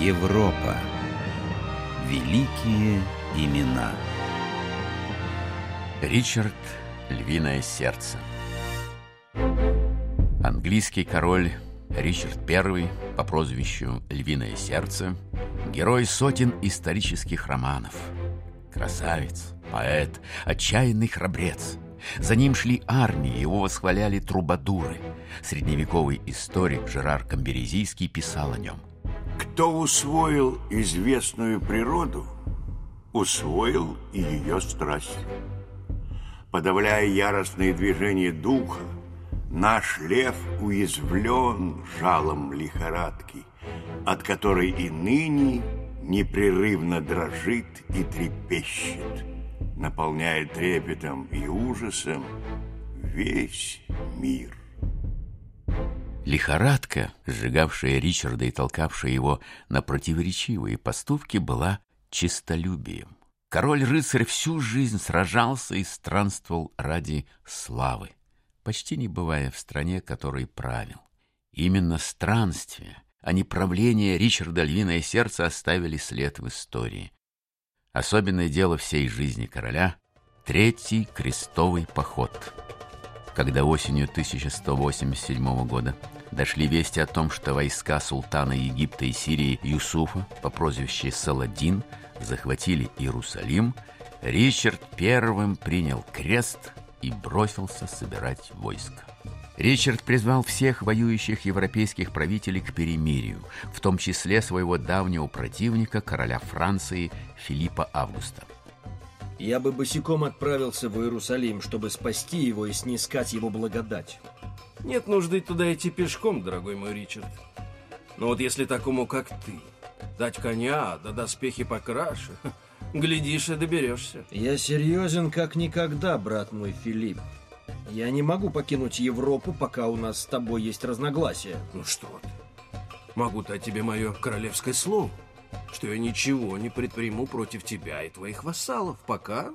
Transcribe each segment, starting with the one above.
Европа. Великие имена. Ричард Львиное сердце. Английский король Ричард I по прозвищу Львиное сердце, герой сотен исторических романов. Красавец, поэт, отчаянный храбрец. За ним шли армии, его восхваляли трубадуры. Средневековый историк Жерар Камберезийский писал о нем. Кто усвоил известную природу, усвоил и ее страсть. Подавляя яростные движения духа, наш лев уязвлен жалом лихорадки, от которой и ныне непрерывно дрожит и трепещет, наполняя трепетом и ужасом весь мир. Лихорадка, сжигавшая Ричарда и толкавшая его на противоречивые поступки, была чистолюбием. Король-рыцарь всю жизнь сражался и странствовал ради славы, почти не бывая в стране, которой правил. Именно странствия, а не правление Ричарда Львиное Сердце оставили след в истории. Особенное дело всей жизни короля — Третий крестовый поход. Когда осенью 1187 года дошли вести о том, что войска султана Египта и Сирии Юсуфа по прозвищу Саладин захватили Иерусалим, Ричард первым принял крест и бросился собирать войско. Ричард призвал всех воюющих европейских правителей к перемирию, в том числе своего давнего противника, короля Франции Филиппа Августа. Я бы босиком отправился в Иерусалим, чтобы спасти его и снискать его благодать. Нет нужды туда идти пешком, дорогой мой Ричард. Но вот если такому, как ты, дать коня, да доспехи покраше, глядишь и доберешься. Я серьезен как никогда, брат мой Филипп. Я не могу покинуть Европу, пока у нас с тобой есть разногласия. Ну что ты? Могу дать тебе мое королевское слово, что я ничего не предприму против тебя и твоих вассалов, пока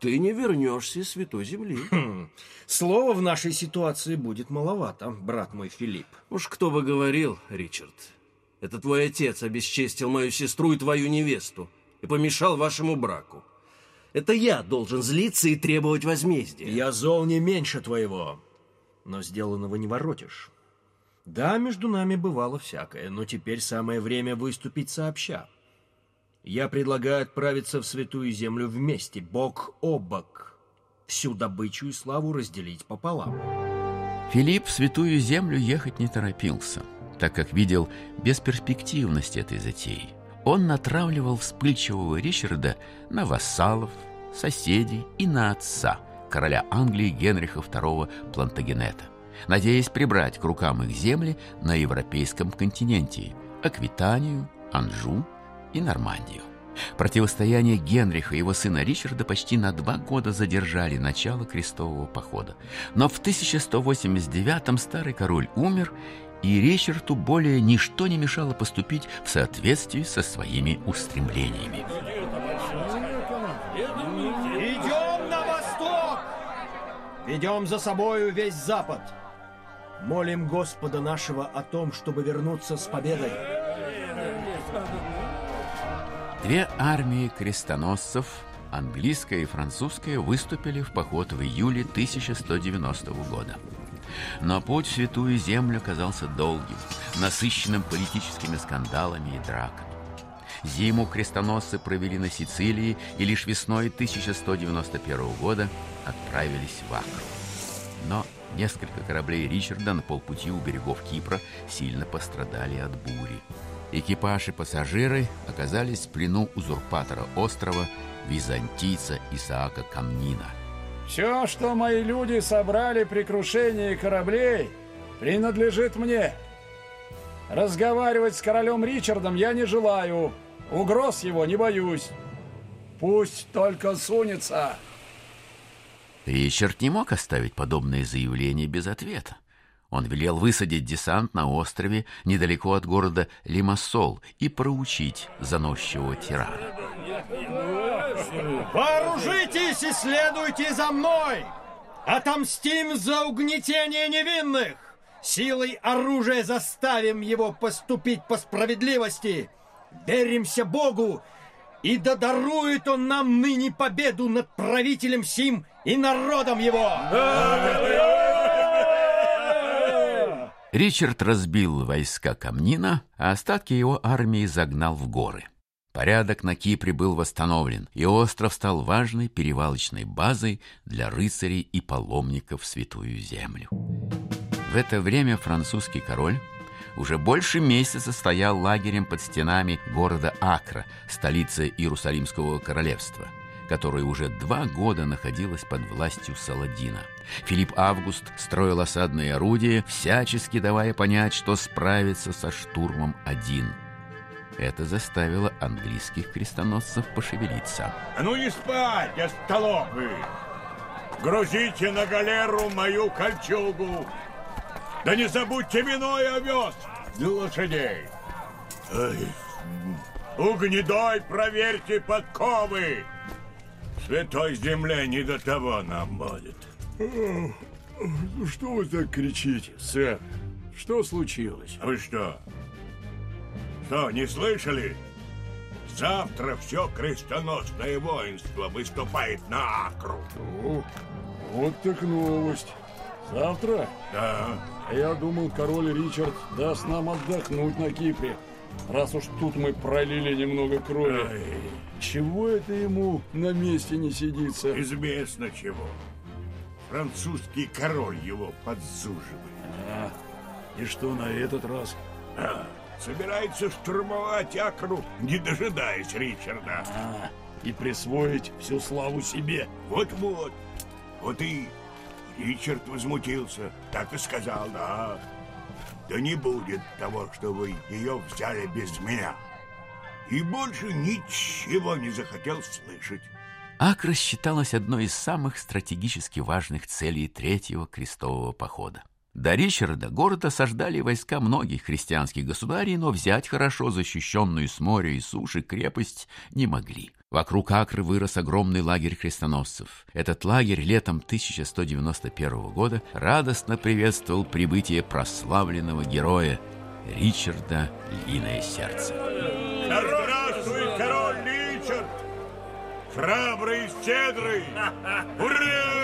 ты не вернешься из Святой Земли. Хм, слова в нашей ситуации будет маловато, брат мой Филипп. Уж кто бы говорил, Ричард, это твой отец обесчестил мою сестру и твою невесту и помешал вашему браку. Это я должен злиться и требовать возмездия. Я зол не меньше твоего, но сделанного не воротишь. Да, между нами бывало всякое, но теперь самое время выступить сообща. Я предлагаю отправиться в Святую Землю вместе, бок о бок, всю добычу и славу разделить пополам. Филипп в Святую Землю ехать не торопился, так как видел бесперспективность этой затеи он натравливал вспыльчивого Ричарда на вассалов, соседей и на отца, короля Англии Генриха II Плантагенета, надеясь прибрать к рукам их земли на европейском континенте – Аквитанию, Анжу и Нормандию. Противостояние Генриха и его сына Ричарда почти на два года задержали начало крестового похода. Но в 1189 старый король умер, и Ричарду более ничто не мешало поступить в соответствии со своими устремлениями. Идем на восток! Ведем за собою весь Запад. Молим Господа нашего о том, чтобы вернуться с победой. Две армии крестоносцев, английская и французская, выступили в поход в июле 1190 года. Но путь в Святую Землю казался долгим, насыщенным политическими скандалами и драками. Зиму крестоносцы провели на Сицилии и лишь весной 1191 года отправились в Акру. Но несколько кораблей Ричарда на полпути у берегов Кипра сильно пострадали от бури. Экипаж и пассажиры оказались в плену узурпатора острова, византийца Исаака Камнина – все, что мои люди собрали при крушении кораблей, принадлежит мне. Разговаривать с королем Ричардом я не желаю. Угроз его не боюсь. Пусть только сунется. Ричард не мог оставить подобное заявление без ответа. Он велел высадить десант на острове недалеко от города Лимассол и проучить заносчивого тирана. Вооружитесь и следуйте за мной! Отомстим за угнетение невинных! Силой оружия заставим его поступить по справедливости веримся Богу, и да дарует Он нам ныне победу над правителем сим и народом его!» Ричард разбил войска Камнина, а остатки его армии загнал в горы. Порядок на Кипре был восстановлен, и остров стал важной перевалочной базой для рыцарей и паломников в Святую Землю. В это время французский король уже больше месяца стоял лагерем под стенами города Акра, столицы Иерусалимского королевства, которое уже два года находилось под властью Саладина. Филипп Август строил осадные орудия, всячески давая понять, что справится со штурмом один – это заставило английских крестоносцев пошевелиться. Ну не спать, остолопы! Грузите на галеру мою кольчугу! Да не забудьте вино и овес для лошадей! Ай, у гнедой проверьте подковы! Святой земле не до того нам будет. Ну что вы так кричите, сэр? Что случилось? А вы что, что, не слышали? Завтра все крестоносное воинство выступает на Акру. О, вот так новость. Завтра? Да. Я думал, король Ричард даст нам отдохнуть на Кипре, раз уж тут мы пролили немного крови. Ай, Чего это ему на месте не сидится? известно чего. Французский король его подзуживает. А, и что на этот раз? А, собирается штурмовать Акру, не дожидаясь Ричарда. А, и присвоить всю славу себе. Вот-вот. Вот и Ричард возмутился. Так и сказал, да. Да не будет того, что вы ее взяли без меня. И больше ничего не захотел слышать. Акра считалась одной из самых стратегически важных целей Третьего крестового похода. До Ричарда город осаждали войска многих христианских государей, но взять хорошо защищенную с моря и суши крепость не могли. Вокруг Акры вырос огромный лагерь крестоносцев. Этот лагерь летом 1191 года радостно приветствовал прибытие прославленного героя Ричарда Львиное Сердце. Да здравствует король Ричард! Храбрый и щедрый! Ура!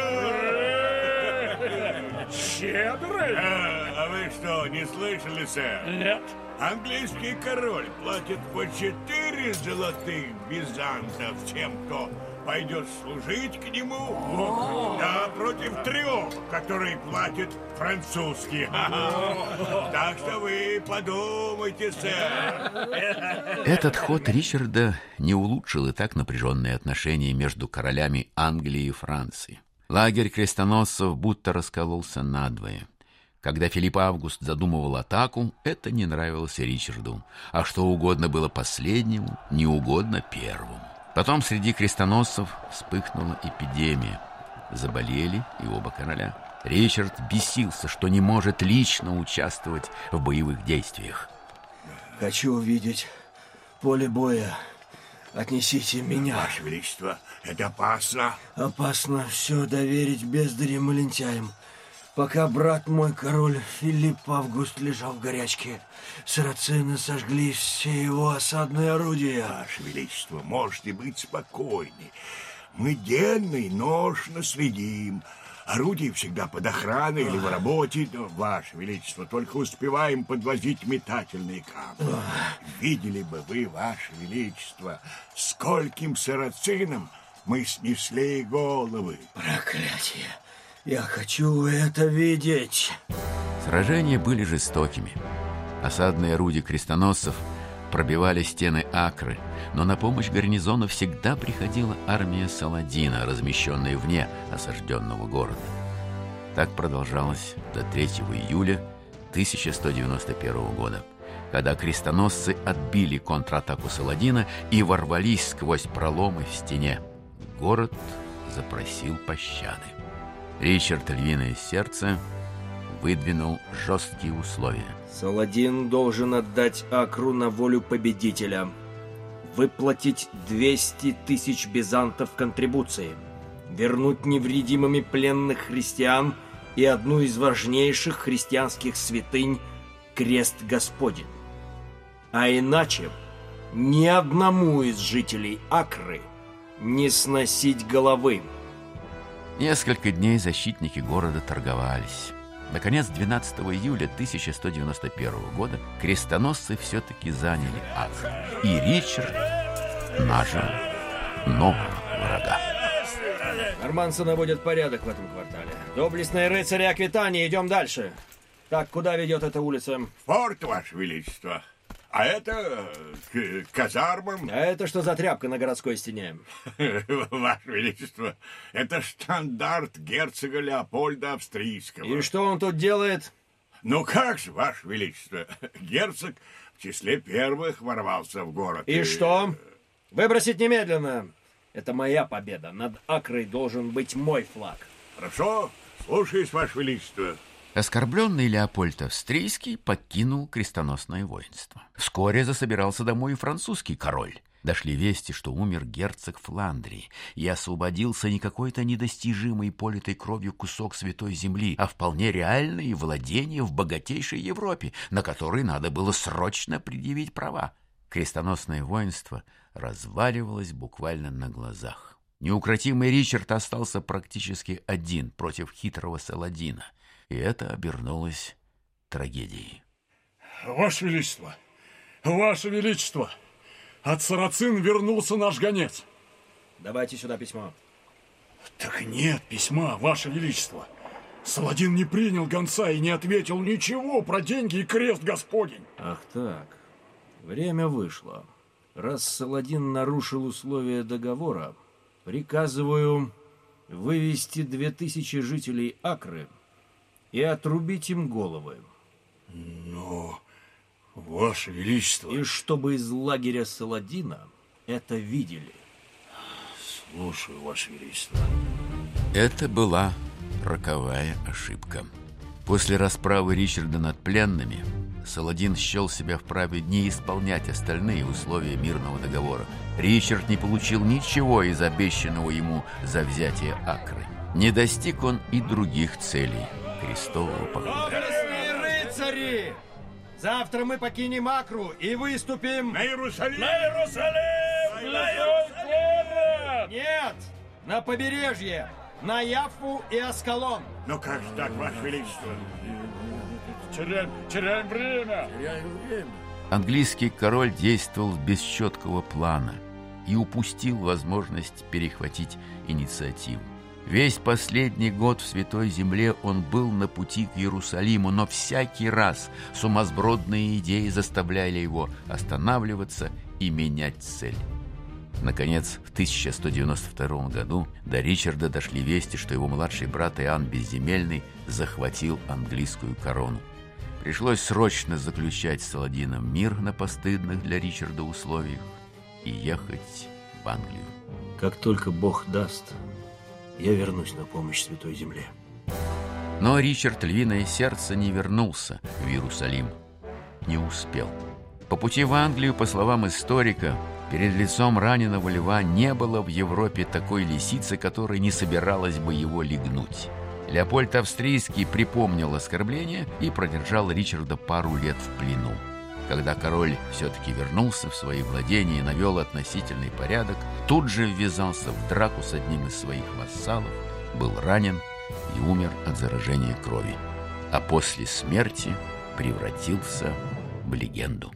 Щедрый? А, а вы что, не слышали, сэр? Нет. Английский король платит по четыре золотых бизантов тем, кто пойдет служить к нему. Да, против трех, которые платит французский. Так что вы подумайте, сэр. Этот ход Ричарда не улучшил и так напряженные отношения между королями Англии и Франции. Лагерь крестоносцев будто раскололся надвое. Когда Филипп Август задумывал атаку, это не нравилось Ричарду, а что угодно было последнему, не угодно первому. Потом среди крестоносцев вспыхнула эпидемия. Заболели и оба короля. Ричард бесился, что не может лично участвовать в боевых действиях. Хочу увидеть поле боя. Отнесите меня. Ваше Величество, это опасно. Опасно все доверить бездарям и лентяям. Пока брат мой, король Филипп Август, лежал в горячке, сарацины сожгли все его осадные орудия. Ваше Величество, можете быть спокойны. Мы денно и ношно следим. Орудие всегда под охраной или в работе. Но, Ваше Величество, только успеваем подвозить метательные камни. Видели бы вы, Ваше Величество, скольким сарацинам мы снесли головы. Проклятие! Я хочу это видеть. Сражения были жестокими. Осадные орудия крестоносцев пробивали стены Акры, но на помощь гарнизону всегда приходила армия Саладина, размещенная вне осажденного города. Так продолжалось до 3 июля 1191 года, когда крестоносцы отбили контратаку Саладина и ворвались сквозь проломы в стене. Город запросил пощады. Ричард Львиное Сердце выдвинул жесткие условия. Саладин должен отдать Акру на волю победителя. Выплатить 200 тысяч бизантов контрибуции. Вернуть невредимыми пленных христиан и одну из важнейших христианских святынь – крест Господень. А иначе ни одному из жителей Акры не сносить головы. Несколько дней защитники города торговались. Наконец, 12 июля 1191 года крестоносцы все-таки заняли Акр. И Ричард нажил нового врага. Норманцы наводят порядок в этом квартале. Доблестные рыцари Аквитании, идем дальше. Так, куда ведет эта улица? Форт, Ваше Величество. А это к казармам. А это что за тряпка на городской стене? Ваше Величество, это штандарт герцога Леопольда Австрийского. И что он тут делает? Ну как же, Ваше Величество, герцог в числе первых ворвался в город. И что? Выбросить немедленно. Это моя победа. Над Акрой должен быть мой флаг. Хорошо, слушаюсь, Ваше Величество. Оскорбленный Леопольд Австрийский покинул крестоносное воинство. Вскоре засобирался домой и французский король. Дошли вести, что умер герцог Фландрии, и освободился не какой-то недостижимый политой кровью кусок святой земли, а вполне реальные владения в богатейшей Европе, на которые надо было срочно предъявить права. Крестоносное воинство разваливалось буквально на глазах. Неукротимый Ричард остался практически один против хитрого Саладина — и это обернулось трагедией. Ваше Величество! Ваше Величество! От Сарацин вернулся наш гонец. Давайте сюда письмо. Так нет письма, Ваше Величество. Саладин не принял гонца и не ответил ничего про деньги и крест Господень. Ах так. Время вышло. Раз Саладин нарушил условия договора, приказываю вывести две тысячи жителей Акры и отрубить им головы. Но, Ваше Величество... И чтобы из лагеря Саладина это видели. Слушаю, Ваше Величество. Это была роковая ошибка. После расправы Ричарда над пленными, Саладин счел себя вправе не исполнять остальные условия мирного договора. Ричард не получил ничего из обещанного ему за взятие Акры. Не достиг он и других целей – крестового похода. Доблестные рыцари! Завтра мы покинем Акру и выступим... На Иерусалим! На Иерусалим! На Иерусалим! Нет! На побережье! На Яфу и Аскалон! Но как же так, Ваше Величество? Теряем, теряем время! Английский король действовал без четкого плана и упустил возможность перехватить инициативу. Весь последний год в Святой Земле он был на пути к Иерусалиму, но всякий раз сумасбродные идеи заставляли его останавливаться и менять цель. Наконец, в 1192 году до Ричарда дошли вести, что его младший брат Иоанн Безземельный захватил английскую корону. Пришлось срочно заключать с Саладином мир на постыдных для Ричарда условиях и ехать в Англию. Как только Бог даст, я вернусь на помощь Святой Земле. Но Ричард Львиное Сердце не вернулся в Иерусалим. Не успел. По пути в Англию, по словам историка, перед лицом раненого льва не было в Европе такой лисицы, которая не собиралась бы его легнуть. Леопольд Австрийский припомнил оскорбление и продержал Ричарда пару лет в плену. Когда король все-таки вернулся в свои владения и навел относительный порядок, тут же ввязался в драку с одним из своих вассалов, был ранен и умер от заражения крови, а после смерти превратился в легенду.